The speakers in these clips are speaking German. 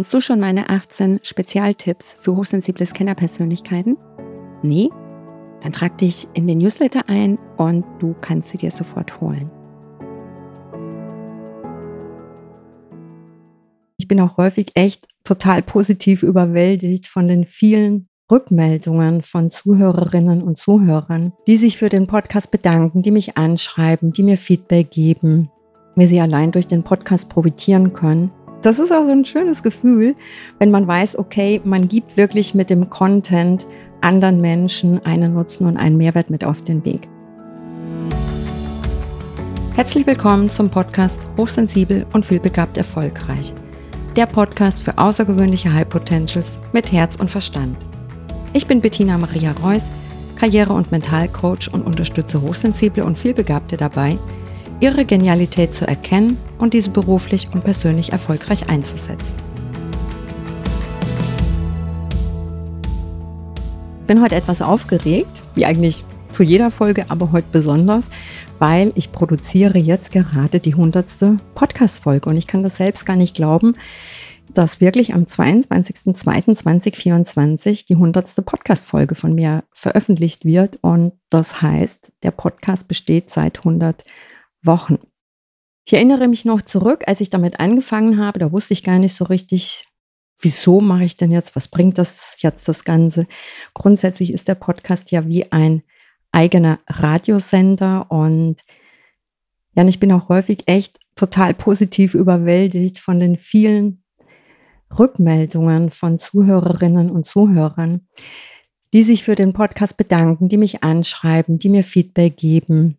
Kennst du schon meine 18 Spezialtipps für hochsensible Scannerpersönlichkeiten? Nee? Dann trag dich in den Newsletter ein und du kannst sie dir sofort holen. Ich bin auch häufig echt total positiv überwältigt von den vielen Rückmeldungen von Zuhörerinnen und Zuhörern, die sich für den Podcast bedanken, die mich anschreiben, die mir Feedback geben, wie sie allein durch den Podcast profitieren können. Das ist auch so ein schönes Gefühl, wenn man weiß, okay, man gibt wirklich mit dem Content anderen Menschen einen Nutzen und einen Mehrwert mit auf den Weg. Herzlich willkommen zum Podcast Hochsensibel und vielbegabt erfolgreich. Der Podcast für außergewöhnliche High Potentials mit Herz und Verstand. Ich bin Bettina Maria Reuss, Karriere- und Mentalcoach und unterstütze Hochsensible und Vielbegabte dabei, ihre Genialität zu erkennen und diese beruflich und persönlich erfolgreich einzusetzen. Ich bin heute etwas aufgeregt, wie eigentlich zu jeder Folge, aber heute besonders, weil ich produziere jetzt gerade die hundertste Podcast-Folge und ich kann das selbst gar nicht glauben, dass wirklich am 22.02.2024 die hundertste Podcast-Folge von mir veröffentlicht wird und das heißt, der Podcast besteht seit 100 Wochen. Ich erinnere mich noch zurück, als ich damit angefangen habe, da wusste ich gar nicht so richtig, wieso mache ich denn jetzt, was bringt das jetzt das Ganze. Grundsätzlich ist der Podcast ja wie ein eigener Radiosender und ja, ich bin auch häufig echt total positiv überwältigt von den vielen Rückmeldungen von Zuhörerinnen und Zuhörern, die sich für den Podcast bedanken, die mich anschreiben, die mir Feedback geben,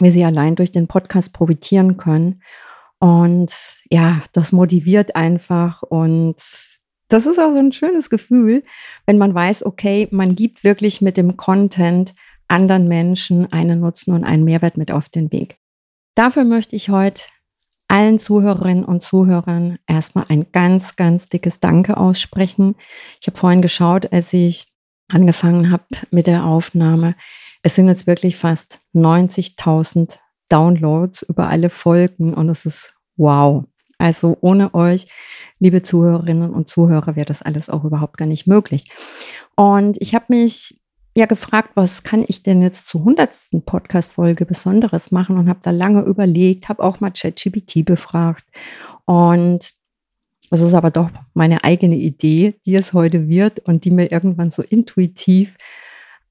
wie sie allein durch den Podcast profitieren können. Und ja, das motiviert einfach und das ist auch so ein schönes Gefühl, wenn man weiß, okay, man gibt wirklich mit dem Content anderen Menschen einen Nutzen und einen Mehrwert mit auf den Weg. Dafür möchte ich heute allen Zuhörerinnen und Zuhörern erstmal ein ganz, ganz dickes Danke aussprechen. Ich habe vorhin geschaut, als ich angefangen habe mit der Aufnahme. Es sind jetzt wirklich fast 90.000 Downloads über alle Folgen und es ist wow. Also ohne euch, liebe Zuhörerinnen und Zuhörer, wäre das alles auch überhaupt gar nicht möglich. Und ich habe mich ja gefragt, was kann ich denn jetzt zur hundertsten Podcast-Folge Besonderes machen und habe da lange überlegt, habe auch mal ChatGPT befragt. Und es ist aber doch meine eigene Idee, die es heute wird und die mir irgendwann so intuitiv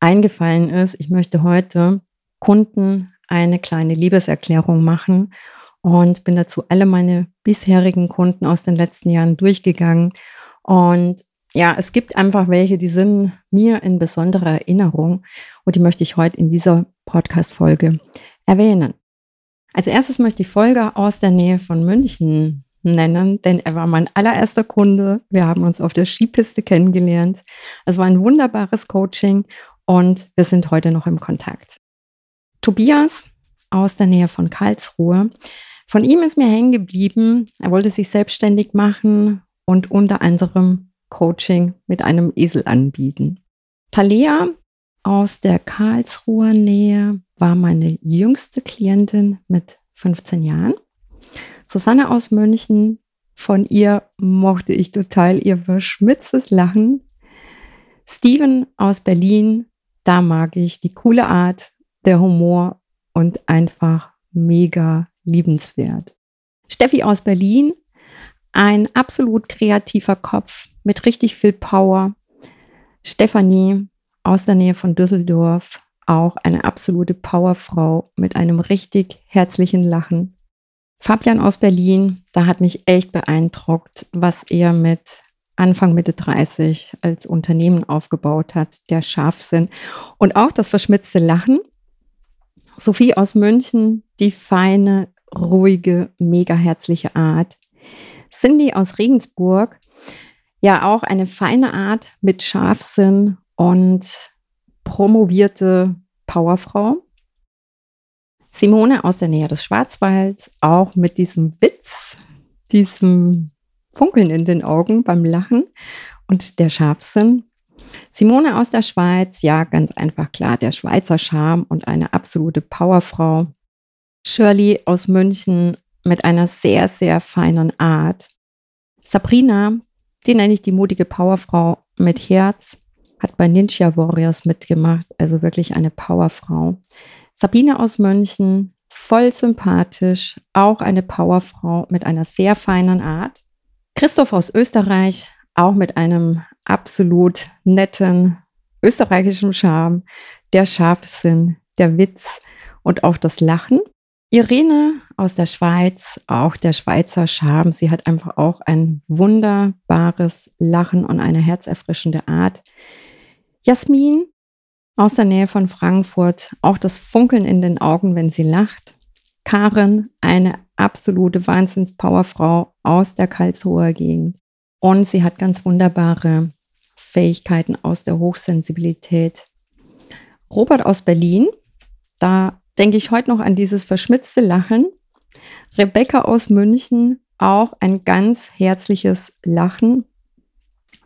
eingefallen ist. Ich möchte heute Kunden eine kleine Liebeserklärung machen und bin dazu alle meine bisherigen Kunden aus den letzten Jahren durchgegangen und ja, es gibt einfach welche, die sind mir in besonderer Erinnerung und die möchte ich heute in dieser Podcast-Folge erwähnen. Als erstes möchte ich Folger aus der Nähe von München nennen, denn er war mein allererster Kunde. Wir haben uns auf der Skipiste kennengelernt. Es war ein wunderbares Coaching und wir sind heute noch im Kontakt. Tobias aus der Nähe von Karlsruhe. Von ihm ist mir hängen geblieben. Er wollte sich selbstständig machen und unter anderem Coaching mit einem Esel anbieten. Talia aus der Karlsruher Nähe war meine jüngste Klientin mit 15 Jahren. Susanne aus München, von ihr mochte ich total ihr verschmitztes Lachen. Steven aus Berlin, da mag ich die coole Art, der Humor und einfach mega liebenswert. Steffi aus Berlin, ein absolut kreativer Kopf, mit richtig viel Power. Stefanie aus der Nähe von Düsseldorf, auch eine absolute Powerfrau mit einem richtig herzlichen Lachen. Fabian aus Berlin, da hat mich echt beeindruckt, was er mit Anfang Mitte 30 als Unternehmen aufgebaut hat, der Scharfsinn und auch das verschmitzte Lachen. Sophie aus München, die feine, ruhige, mega herzliche Art. Cindy aus Regensburg, ja auch eine feine Art mit Scharfsinn und promovierte Powerfrau. Simone aus der Nähe des Schwarzwalds, auch mit diesem Witz, diesem Funkeln in den Augen beim Lachen und der Scharfsinn. Simone aus der Schweiz, ja, ganz einfach klar, der Schweizer Charme und eine absolute Powerfrau. Shirley aus München mit einer sehr, sehr feinen Art. Sabrina, Die nenne ich die mutige Powerfrau mit Herz. Hat bei Ninja Warriors mitgemacht, also wirklich eine Powerfrau. Sabine aus München, voll sympathisch, auch eine Powerfrau mit einer sehr feinen Art. Christoph aus Österreich, auch mit einem absolut netten österreichischen Charme, der Scharfsinn, der Witz und auch das Lachen. Irene aus der Schweiz, auch der Schweizer Charme. Sie hat einfach auch ein wunderbares Lachen und eine herzerfrischende Art. Jasmin aus der Nähe von Frankfurt, auch das Funkeln in den Augen, wenn sie lacht. Karen, eine absolute Wahnsinns-Powerfrau aus der Karlsruher Gegend. Und sie hat ganz wunderbare Fähigkeiten aus der Hochsensibilität. Robert aus Berlin, da denke ich heute noch an dieses verschmitzte Lachen. Rebecca aus München, auch ein ganz herzliches Lachen.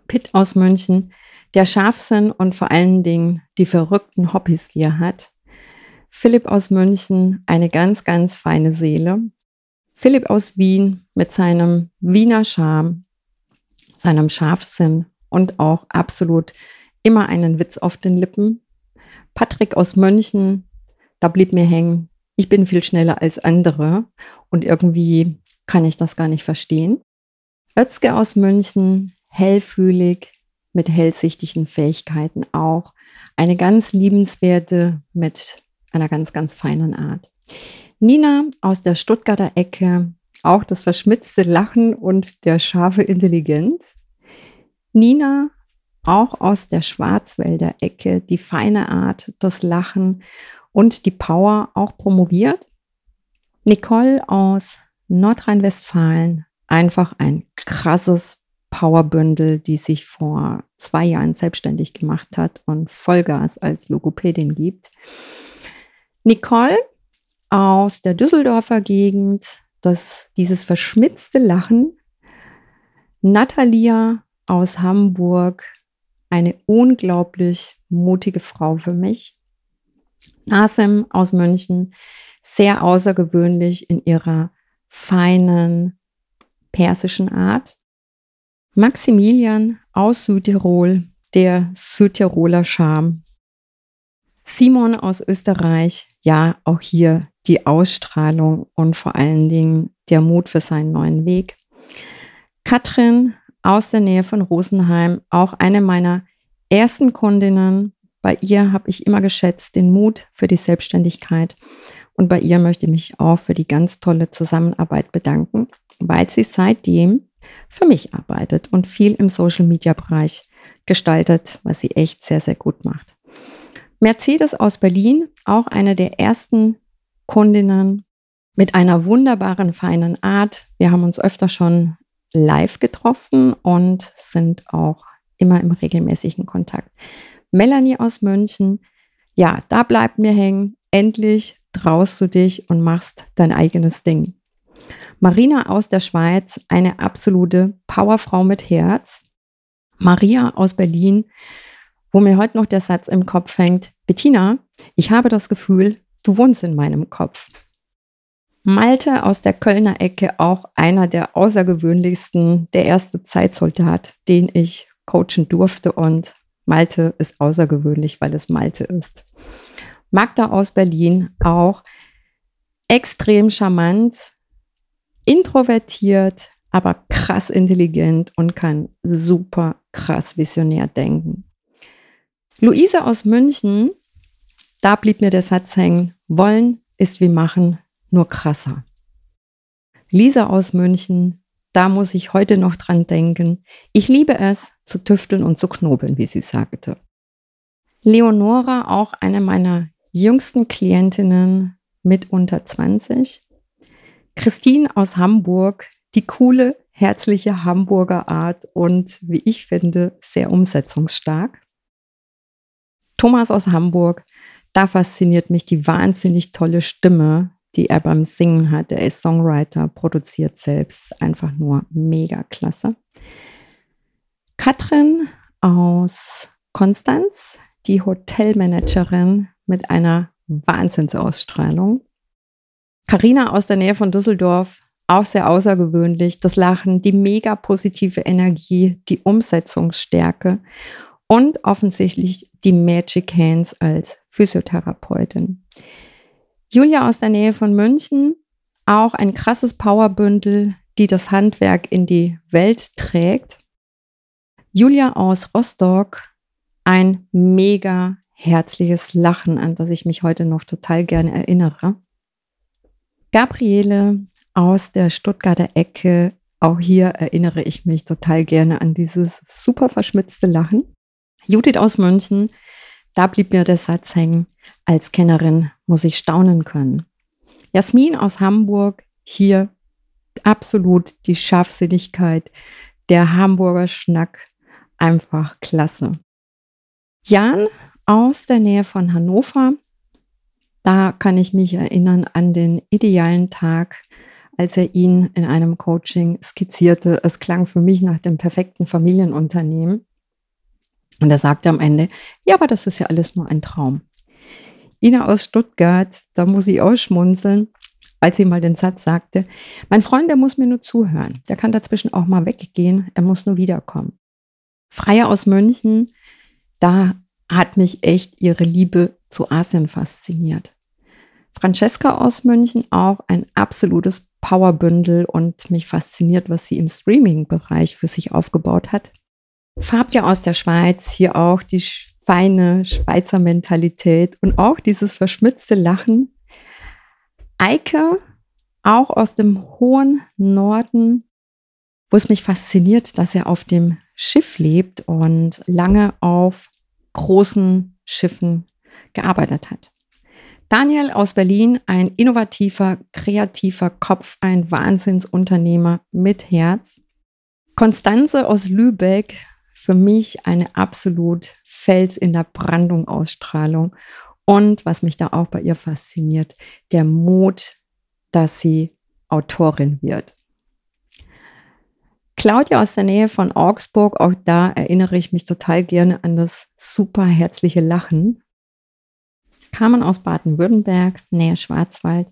Pitt aus München, der Scharfsinn und vor allen Dingen die verrückten Hobbys, die er hat. Philipp aus München, eine ganz, ganz feine Seele. Philipp aus Wien mit seinem Wiener Charme, seinem Scharfsinn und auch absolut immer einen Witz auf den Lippen. Patrick aus München, da blieb mir hängen, ich bin viel schneller als andere und irgendwie kann ich das gar nicht verstehen. Özge aus München, hellfühlig, mit hellsichtigen Fähigkeiten auch. Eine ganz liebenswerte mit einer ganz, ganz feinen Art. Nina aus der Stuttgarter Ecke, auch das verschmitzte Lachen und der scharfe Intelligenz. Nina auch aus der Schwarzwälder Ecke, die feine Art, das Lachen und die Power auch promoviert. Nicole aus Nordrhein-Westfalen, einfach ein krasses Powerbündel, die sich vor zwei Jahren selbstständig gemacht hat und Vollgas als Logopädin gibt. Nicole aus der Düsseldorfer Gegend, das, dieses verschmitzte Lachen. Natalia aus Hamburg, eine unglaublich mutige Frau für mich. Nasem aus München, sehr außergewöhnlich in ihrer feinen persischen Art. Maximilian aus Südtirol, der Südtiroler Charme. Simon aus Österreich, ja, auch hier die Ausstrahlung und vor allen Dingen der Mut für seinen neuen Weg. Katrin aus der Nähe von Rosenheim, auch eine meiner ersten Kundinnen. Bei ihr habe ich immer geschätzt den Mut für die Selbstständigkeit. Und bei ihr möchte ich mich auch für die ganz tolle Zusammenarbeit bedanken, weil sie seitdem für mich arbeitet und viel im Social-Media-Bereich gestaltet, was sie echt sehr, sehr gut macht. Mercedes aus Berlin, auch eine der ersten Kundinnen mit einer wunderbaren, feinen Art. Wir haben uns öfter schon live getroffen und sind auch immer im regelmäßigen Kontakt. Melanie aus München, ja, da bleibt mir hängen. Endlich traust du dich und machst dein eigenes Ding. Marina aus der Schweiz, eine absolute Powerfrau mit Herz. Maria aus Berlin, wo mir heute noch der Satz im Kopf hängt, Bettina, ich habe das Gefühl, du wohnst in meinem Kopf. Malte aus der Kölner Ecke, auch einer der außergewöhnlichsten, der erste Zeitsoldat, den ich coachen durfte. Und Malte ist außergewöhnlich, weil es Malte ist. Magda aus Berlin, auch extrem charmant, introvertiert, aber krass intelligent und kann super krass visionär denken. Luise aus München, da blieb mir der Satz hängen, wollen ist wie machen, nur krasser. Lisa aus München, da muss ich heute noch dran denken. Ich liebe es, zu tüfteln und zu knobeln, wie sie sagte. Leonora, auch eine meiner jüngsten Klientinnen mit unter 20. Christine aus Hamburg, die coole, herzliche Hamburger Art und, wie ich finde, sehr umsetzungsstark. Thomas aus Hamburg, da fasziniert mich die wahnsinnig tolle Stimme, die er beim Singen hat. Er ist Songwriter, produziert selbst, einfach nur mega klasse. Katrin aus Konstanz, die Hotelmanagerin mit einer Wahnsinnsausstrahlung. Karina aus der Nähe von Düsseldorf, auch sehr außergewöhnlich. Das Lachen, die mega positive Energie, die Umsetzungsstärke und offensichtlich die Magic Hands als Physiotherapeutin. Julia aus der Nähe von München, auch ein krasses Powerbündel, die das Handwerk in die Welt trägt. Julia aus Rostock, ein mega herzliches Lachen, an das ich mich heute noch total gerne erinnere. Gabriele aus der Stuttgarter Ecke, auch hier erinnere ich mich total gerne an dieses super verschmitzte Lachen. Judith aus München, da blieb mir der Satz hängen, als Kennerin muss ich staunen können. Jasmin aus Hamburg, hier absolut die Scharfsinnigkeit, der Hamburger Schnack, einfach klasse. Jan aus der Nähe von Hannover, da kann ich mich erinnern an den idealen Tag, als er ihn in einem Coaching skizzierte. Es klang für mich nach dem perfekten Familienunternehmen. Und er sagte am Ende, ja, aber das ist ja alles nur ein Traum. Ina aus Stuttgart, da muss ich auch schmunzeln, als sie mal den Satz sagte, mein Freund, der muss mir nur zuhören. Der kann dazwischen auch mal weggehen, er muss nur wiederkommen. Freie aus München, da hat mich echt ihre Liebe zu Asien fasziniert. Francesca aus München, auch ein absolutes Powerbündel und mich fasziniert, was sie im Streaming-Bereich für sich aufgebaut hat. Fabia aus der Schweiz, hier auch die feine Schweizer Mentalität und auch dieses verschmitzte Lachen. Eike, auch aus dem hohen Norden, wo es mich fasziniert, dass er auf dem Schiff lebt und lange auf großen Schiffen gearbeitet hat. Daniel aus Berlin, ein innovativer, kreativer Kopf, ein Wahnsinnsunternehmer mit Herz. Konstanze aus Lübeck, für mich eine absolut Fels in der Brandung Ausstrahlung. Und was mich da auch bei ihr fasziniert, der Mut, dass sie Autorin wird. Claudia aus der Nähe von Augsburg, auch da erinnere ich mich total gerne an das super herzliche Lachen. Carmen aus Baden-Württemberg, Nähe Schwarzwald,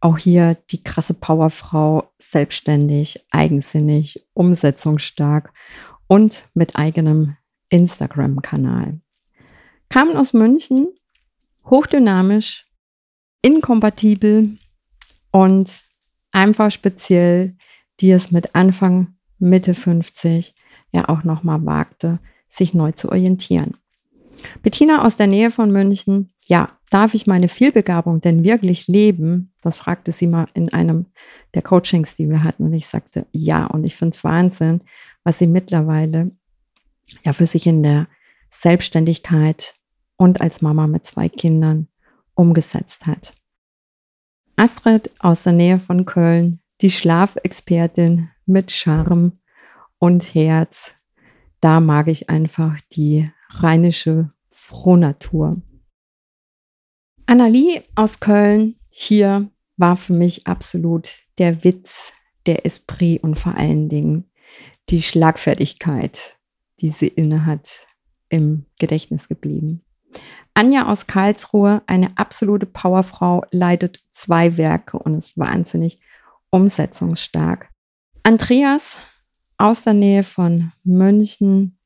auch hier die krasse Powerfrau, selbstständig, eigensinnig, umsetzungsstark und mit eigenem Instagram-Kanal. Kamen aus München, hochdynamisch, inkompatibel und einfach speziell, die es mit Anfang, Mitte 50 ja auch nochmal wagte, sich neu zu orientieren. Bettina aus der Nähe von München, ja, darf ich meine Vielbegabung denn wirklich leben? Das fragte sie mal in einem der Coachings, die wir hatten. Und ich sagte, ja. Und ich finde es Wahnsinn, was sie mittlerweile ja für sich in der Selbstständigkeit und als Mama mit zwei Kindern umgesetzt hat. Astrid aus der Nähe von Köln, die Schlafexpertin mit Charme und Herz. Da mag ich einfach die rheinische Frohnatur. Annalie aus Köln, hier war für mich absolut der Witz, der Esprit und vor allen Dingen die Schlagfertigkeit, die sie innehat, im Gedächtnis geblieben. Anja aus Karlsruhe, eine absolute Powerfrau, leitet zwei Werke und ist wahnsinnig umsetzungsstark. Andreas aus der Nähe von München,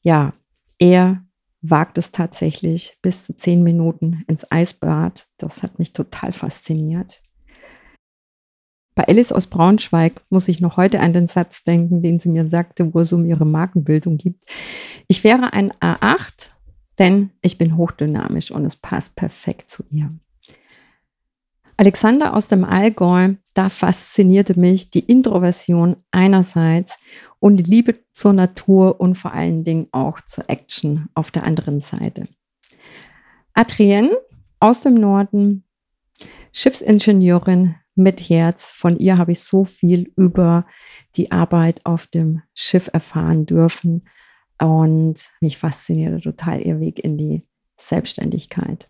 ja, er wagt es tatsächlich bis zu zehn Minuten ins Eisbad. Das hat mich total fasziniert. Bei Alice aus Braunschweig muss ich noch heute an den Satz denken, den sie mir sagte, wo es um ihre Markenbildung gibt. Ich wäre ein A8, denn ich bin hochdynamisch und es passt perfekt zu ihr. Alexander aus dem Allgäu, da faszinierte mich die Introversion einerseits und die Liebe zur Natur und vor allen Dingen auch zur Action auf der anderen Seite. Adrienne aus dem Norden, Schiffsingenieurin, mit Herz. Von ihr habe ich so viel über die Arbeit auf dem Schiff erfahren dürfen und mich faszinierte total ihr Weg in die Selbstständigkeit.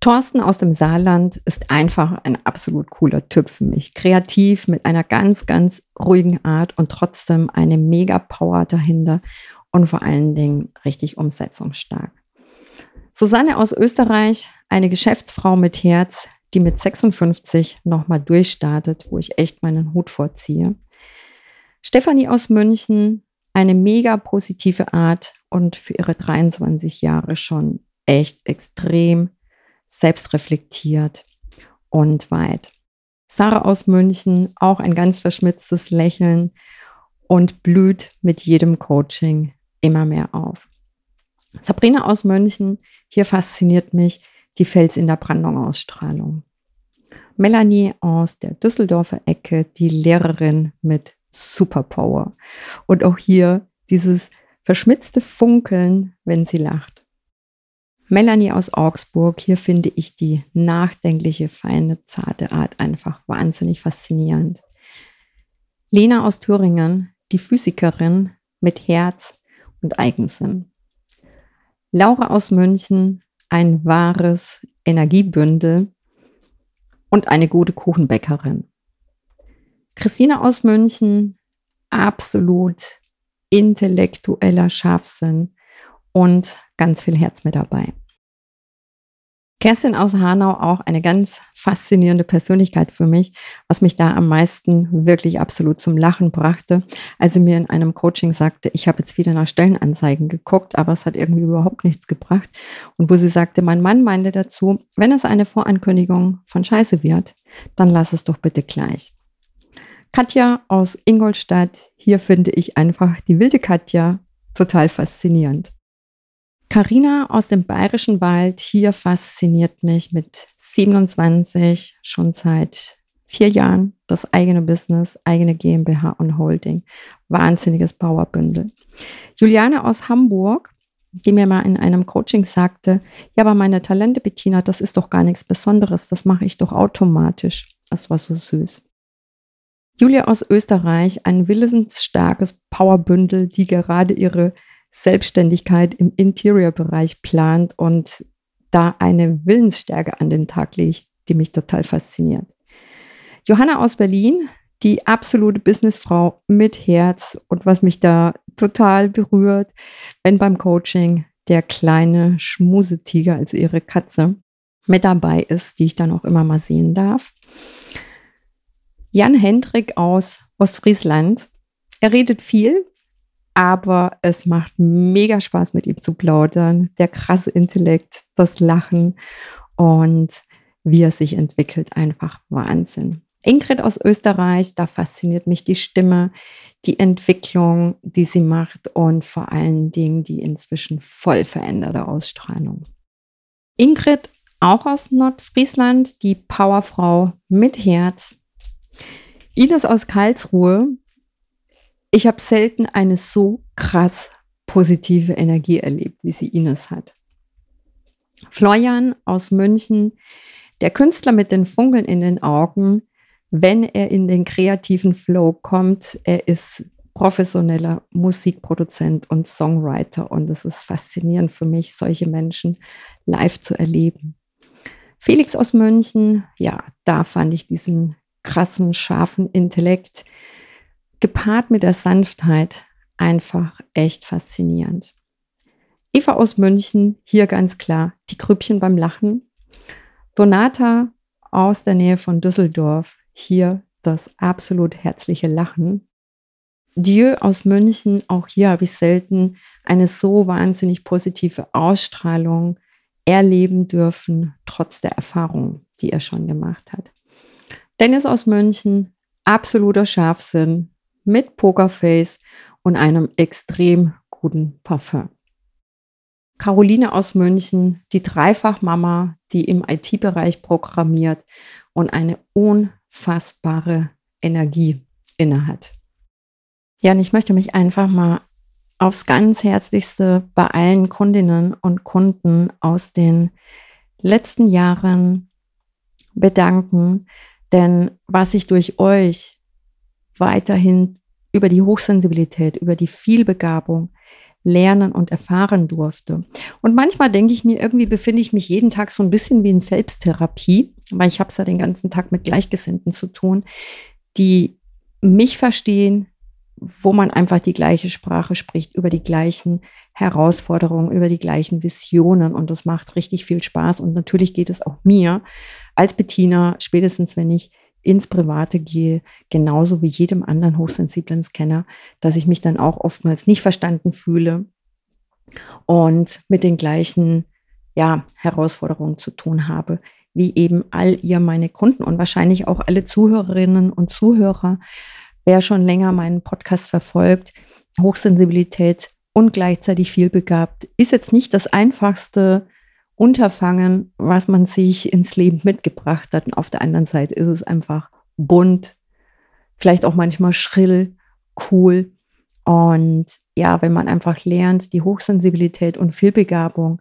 Thorsten aus dem Saarland ist einfach ein absolut cooler Typ für mich. Kreativ, mit einer ganz, ganz ruhigen Art und trotzdem eine mega Power dahinter und vor allen Dingen richtig umsetzungsstark. Susanne aus Österreich, eine Geschäftsfrau mit Herz, die mit 56 nochmal durchstartet, wo ich echt meinen Hut vorziehe. Stefanie aus München, eine mega positive Art und für ihre 23 Jahre schon echt extrem selbstreflektiert und weit. Sarah aus München, auch ein ganz verschmitztes Lächeln und blüht mit jedem Coaching immer mehr auf. Sabrina aus München, hier fasziniert mich die Fels in der Brandung Ausstrahlung. Melanie aus der Düsseldorfer Ecke, die Lehrerin mit Superpower. Und auch hier dieses verschmitzte Funkeln, wenn sie lacht. Melanie aus Augsburg, hier finde ich die nachdenkliche, feine, zarte Art einfach wahnsinnig faszinierend. Lena aus Thüringen, die Physikerin mit Herz und Eigensinn. Laura aus München, ein wahres Energiebündel und eine gute Kuchenbäckerin. Christina aus München, absolut intellektueller Scharfsinn und ganz viel Herz mit dabei. Kerstin aus Hanau auch eine ganz faszinierende Persönlichkeit für mich, was mich da am meisten wirklich absolut zum Lachen brachte, als sie mir in einem Coaching sagte, ich habe jetzt wieder nach Stellenanzeigen geguckt, aber es hat irgendwie überhaupt nichts gebracht. Und wo sie sagte, mein Mann meinte dazu, wenn es eine Vorankündigung von Scheiße wird, dann lass es doch bitte gleich. Katja aus Ingolstadt, hier finde ich einfach die wilde Katja total faszinierend. Carina aus dem Bayerischen Wald hier fasziniert mich mit 27 schon seit vier Jahren das eigene Business, eigene GmbH und Holding. Wahnsinniges Powerbündel. Juliane aus Hamburg, die mir mal in einem Coaching sagte, ja, aber meine Talente, Bettina, das ist doch gar nichts Besonderes, das mache ich doch automatisch. Das war so süß. Julia aus Österreich, ein willensstarkes Powerbündel, die gerade ihre Selbstständigkeit im Interior-Bereich plant und da eine Willensstärke an den Tag legt, die mich total fasziniert. Johanna aus Berlin, die absolute Businessfrau mit Herz und was mich da total berührt, wenn beim Coaching der kleine Schmusetiger, also ihre Katze, mit dabei ist, die ich dann auch immer mal sehen darf. Jan Hendrik aus Ostfriesland. Er redet viel, aber es macht mega Spaß, mit ihm zu plaudern. Der krasse Intellekt, das Lachen und wie er sich entwickelt, einfach Wahnsinn. Ingrid aus Österreich, da fasziniert mich die Stimme, die Entwicklung, die sie macht und vor allen Dingen die inzwischen voll veränderte Ausstrahlung. Ingrid, auch aus Nordfriesland, die Powerfrau mit Herz. Ines aus Karlsruhe, ich habe selten eine so krass positive Energie erlebt, wie sie Ines hat. Florian aus München, der Künstler mit den Funkeln in den Augen, wenn er in den kreativen Flow kommt, er ist professioneller Musikproduzent und Songwriter und es ist faszinierend für mich, solche Menschen live zu erleben. Felix aus München, ja, da fand ich diesen krassen, scharfen Intellekt, gepaart mit der Sanftheit einfach echt faszinierend. Eva aus München, hier ganz klar, die Grüppchen beim Lachen. Donata aus der Nähe von Düsseldorf, hier das absolut herzliche Lachen. Dieu aus München, auch hier habe ich selten eine so wahnsinnig positive Ausstrahlung erleben dürfen, trotz der Erfahrung, die er schon gemacht hat. Dennis aus München, absoluter Scharfsinn, mit Pokerface und einem extrem guten Parfum. Caroline aus München, die Dreifachmama, die im IT-Bereich programmiert und eine unfassbare Energie innehat. Ja, und ich möchte mich einfach mal aufs ganz herzlichste bei allen Kundinnen und Kunden aus den letzten Jahren bedanken, denn was ich durch euch weiterhin über die Hochsensibilität, über die Vielbegabung lernen und erfahren durfte. Und manchmal denke ich mir, irgendwie befinde ich mich jeden Tag so ein bisschen wie in Selbsttherapie, weil ich habe es ja den ganzen Tag mit Gleichgesinnten zu tun, die mich verstehen, wo man einfach die gleiche Sprache spricht, über die gleichen Herausforderungen, über die gleichen Visionen. Und das macht richtig viel Spaß. Und natürlich geht es auch mir als Bettina, spätestens wenn ich ins Private gehe, genauso wie jedem anderen hochsensiblen Scanner, dass ich mich dann auch oftmals nicht verstanden fühle und mit den gleichen ja, Herausforderungen zu tun habe, wie eben all ihr meine Kunden und wahrscheinlich auch alle Zuhörerinnen und Zuhörer. Wer schon länger meinen Podcast verfolgt, Hochsensibilität und gleichzeitig vielbegabt, ist jetzt nicht das einfachste Unterfangen, was man sich ins Leben mitgebracht hat. Und auf der anderen Seite ist es einfach bunt, vielleicht auch manchmal schrill, cool. Und ja, wenn man einfach lernt, die Hochsensibilität und Vielbegabung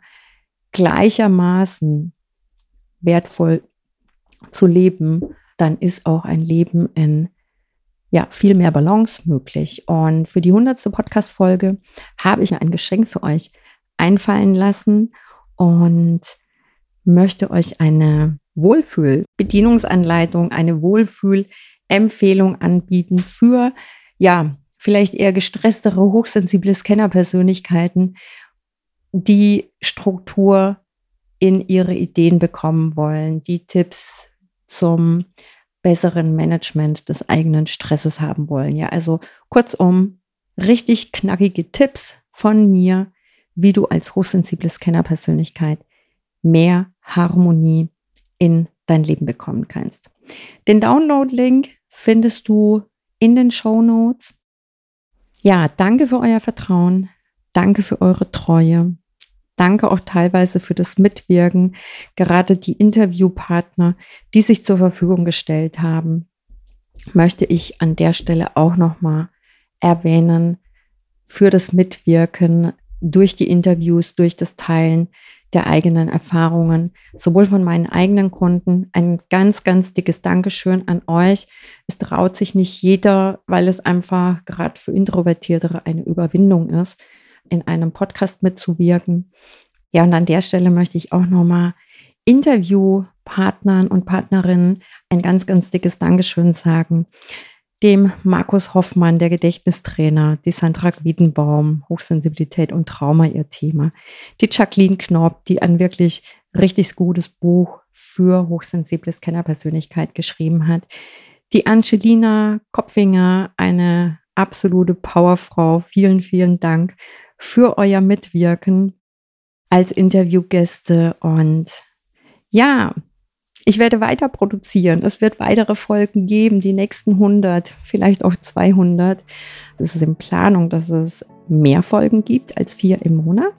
gleichermaßen wertvoll zu leben, dann ist auch ein Leben in ja, viel mehr Balance möglich. Und für die hundertste Podcast-Folge habe ich ein Geschenk für euch einfallen lassen und möchte euch eine Wohlfühl-Bedienungsanleitung, eine Wohlfühl-Empfehlung anbieten für, ja, vielleicht eher gestresstere, hochsensible Scanner-Persönlichkeiten, die Struktur in ihre Ideen bekommen wollen, die Tipps zum besseren Management des eigenen Stresses haben wollen. Ja, also kurzum, richtig knackige Tipps von mir, wie du als hochsensible Scanner-Persönlichkeit mehr Harmonie in dein Leben bekommen kannst. Den Download-Link findest du in den Show Notes. Ja, danke für euer Vertrauen. Danke für eure Treue. Danke auch teilweise für das Mitwirken, gerade die Interviewpartner, die sich zur Verfügung gestellt haben, möchte ich an der Stelle auch nochmal erwähnen für das Mitwirken durch die Interviews, durch das Teilen der eigenen Erfahrungen, sowohl von meinen eigenen Kunden. Ein ganz, ganz dickes Dankeschön an euch. Es traut sich nicht jeder, weil es einfach gerade für Introvertiertere eine Überwindung ist, in einem Podcast mitzuwirken. Ja, und an der Stelle möchte ich auch nochmal Interviewpartnern und Partnerinnen ein ganz, ganz dickes Dankeschön sagen dem Markus Hoffmann, der Gedächtnistrainer, die Sandra Wiedenbaum, Hochsensibilität und Trauma ihr Thema, die Jacqueline Knopp, die ein wirklich richtig gutes Buch für hochsensible Scannerpersönlichkeit geschrieben hat, die Angelina Kopfinger, eine absolute Powerfrau. Vielen, vielen Dank für euer Mitwirken als Interviewgäste und ja, ich werde weiter produzieren. Es wird weitere Folgen geben, die nächsten 100, vielleicht auch 200. Das ist in Planung, dass es mehr Folgen gibt als vier im Monat.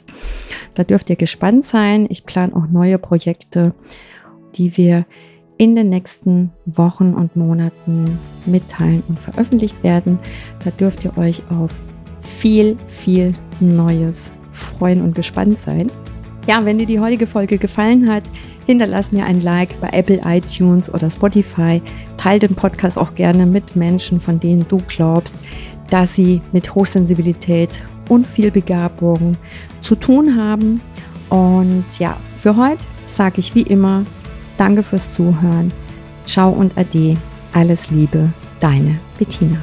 Da dürft ihr gespannt sein. Ich plane auch neue Projekte, die wir in den nächsten Wochen und Monaten mitteilen und veröffentlicht werden. Da dürft ihr euch auf viel, viel Neues freuen und gespannt sein. Ja, wenn dir die heutige Folge gefallen hat, Hinterlass mir ein Like bei Apple iTunes oder Spotify. Teil den Podcast auch gerne mit Menschen, von denen du glaubst, dass sie mit Hochsensibilität und viel Begabung zu tun haben. Und ja, für heute sage ich wie immer, danke fürs Zuhören. Ciao und Ade. Alles Liebe, deine Bettina.